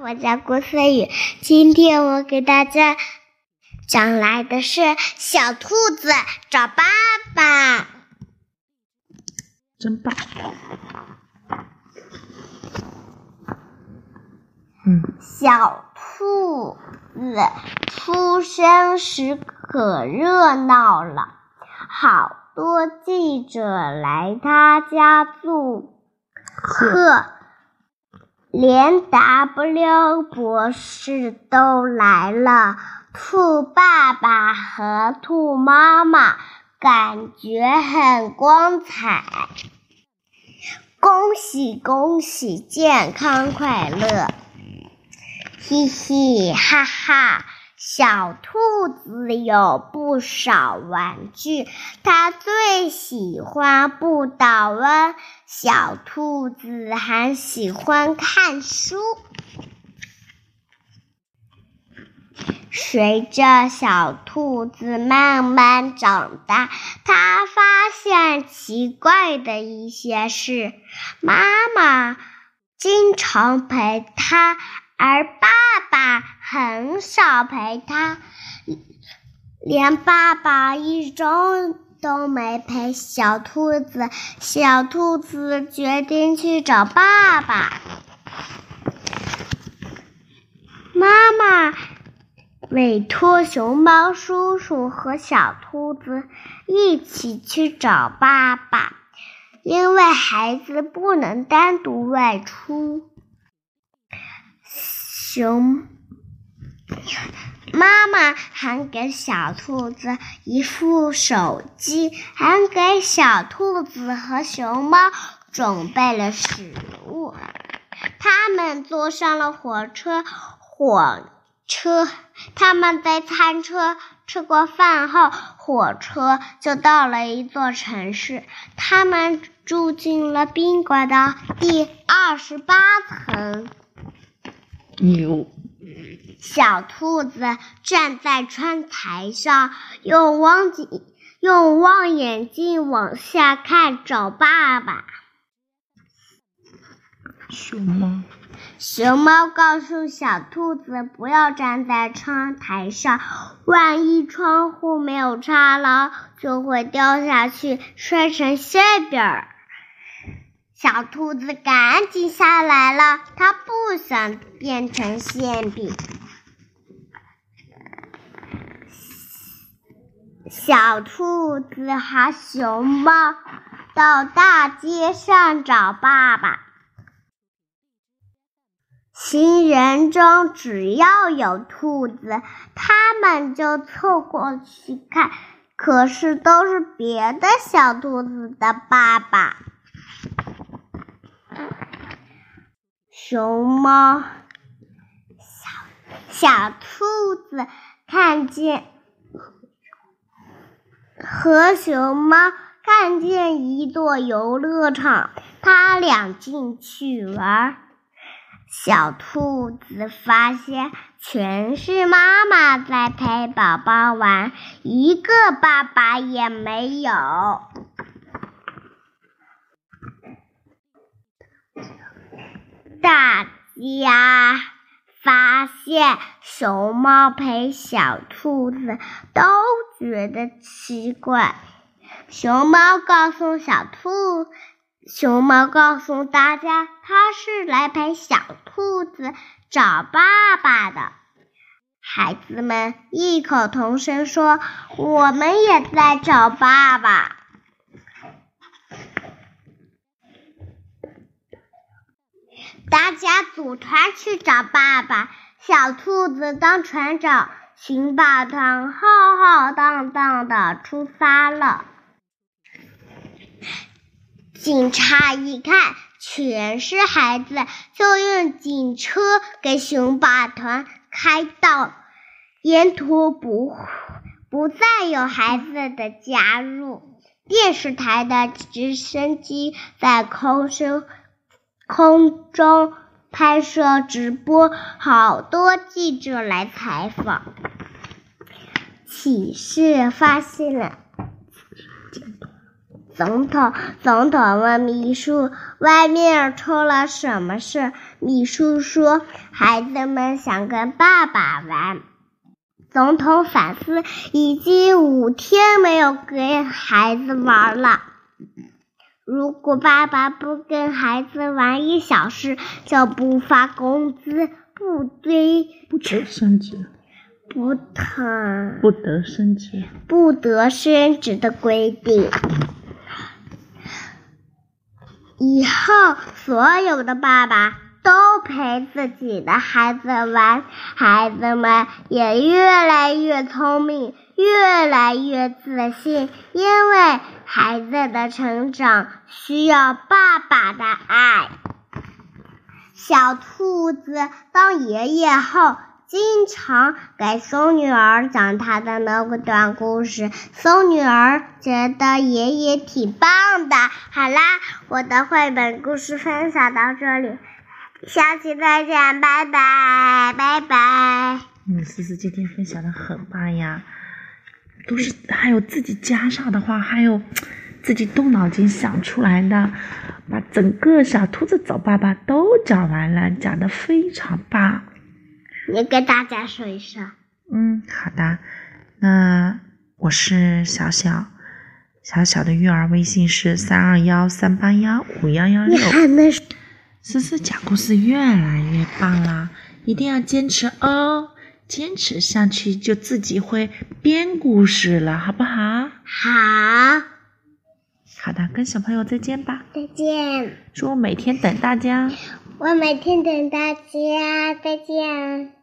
我叫郭思雨，今天我给大家讲来的是小兔子找爸爸。真棒！嗯，小兔子出生时可热闹了，好多记者来他家做客。连 W 博士都来了，兔爸爸和兔妈妈感觉很光彩。恭喜恭喜，健康快乐！嘻嘻哈哈。小兔子有不少玩具，它最喜欢不倒翁。小兔子还喜欢看书。随着小兔子慢慢长大，它发现奇怪的一些事：妈妈经常陪它。而爸很少陪他，连爸爸一周都没陪小兔子。小兔子决定去找爸爸。妈妈委托熊猫叔叔和小兔子一起去找爸爸，因为孩子不能单独外出。熊妈妈还给小兔子一副手机，还给小兔子和熊猫准备了食物。他们坐上了火车，火车他们在餐车吃过饭后，火车就到了一座城市。他们住进了宾馆的第二十八层。牛，小兔子站在窗台上，用望镜用望远镜往下看，找爸爸。熊猫，熊猫告诉小兔子不要站在窗台上，万一窗户没有插牢，就会掉下去，摔成馅饼儿。小兔子赶紧下来了，它不想变成馅饼。小兔子和熊猫到大街上找爸爸。行人中只要有兔子，他们就凑过去看，可是都是别的小兔子的爸爸。熊猫、小小兔子看见和熊猫看见一座游乐场，他俩进去玩。小兔子发现全是妈妈在陪宝宝玩，一个爸爸也没有。大家发现熊猫陪小兔子都觉得奇怪。熊猫告诉小兔，熊猫告诉大家，它是来陪小兔子找爸爸的。孩子们异口同声说：“我们也在找爸爸。”大家组团去找爸爸。小兔子当船长，寻宝团浩浩荡荡的出发了。警察一看全是孩子，就用警车给寻宝团开道，沿途不不再有孩子的加入。电视台的直升机在空中。空中拍摄直播，好多记者来采访。启示发现了总统，总统问秘书：“外面出了什么事？”秘书说，孩子们想跟爸爸玩。总统反思，已经五天没有跟孩子玩了。如果爸爸不跟孩子玩一小时，就不发工资，不追，不得升职，不疼，不得升职，不得升职的规定。以后所有的爸爸都陪自己的孩子玩，孩子们也越来越聪明，越来越自信，因为孩子的成长需要爸爸的爱。小兔子当爷爷后，经常给松女儿讲他的那个短故事，松女儿觉得爷爷挺棒的。好啦，我的绘本故事分享到这里，下期再见，拜拜，拜拜。嗯，思思今天分享的很棒呀，都是还有自己加上的话，还有自己动脑筋想出来的，把整个小兔子找爸爸都讲完了，讲的非常棒。你跟大家说一声。嗯，好的。那我是小小，小小的育儿微信是三二幺三八幺五幺幺你六。思思讲故事越来越棒啦，一定要坚持哦，坚持下去就自己会编故事了，好不好？好，好的，跟小朋友再见吧，再见。说我每天等大家。我每天等大家，再见。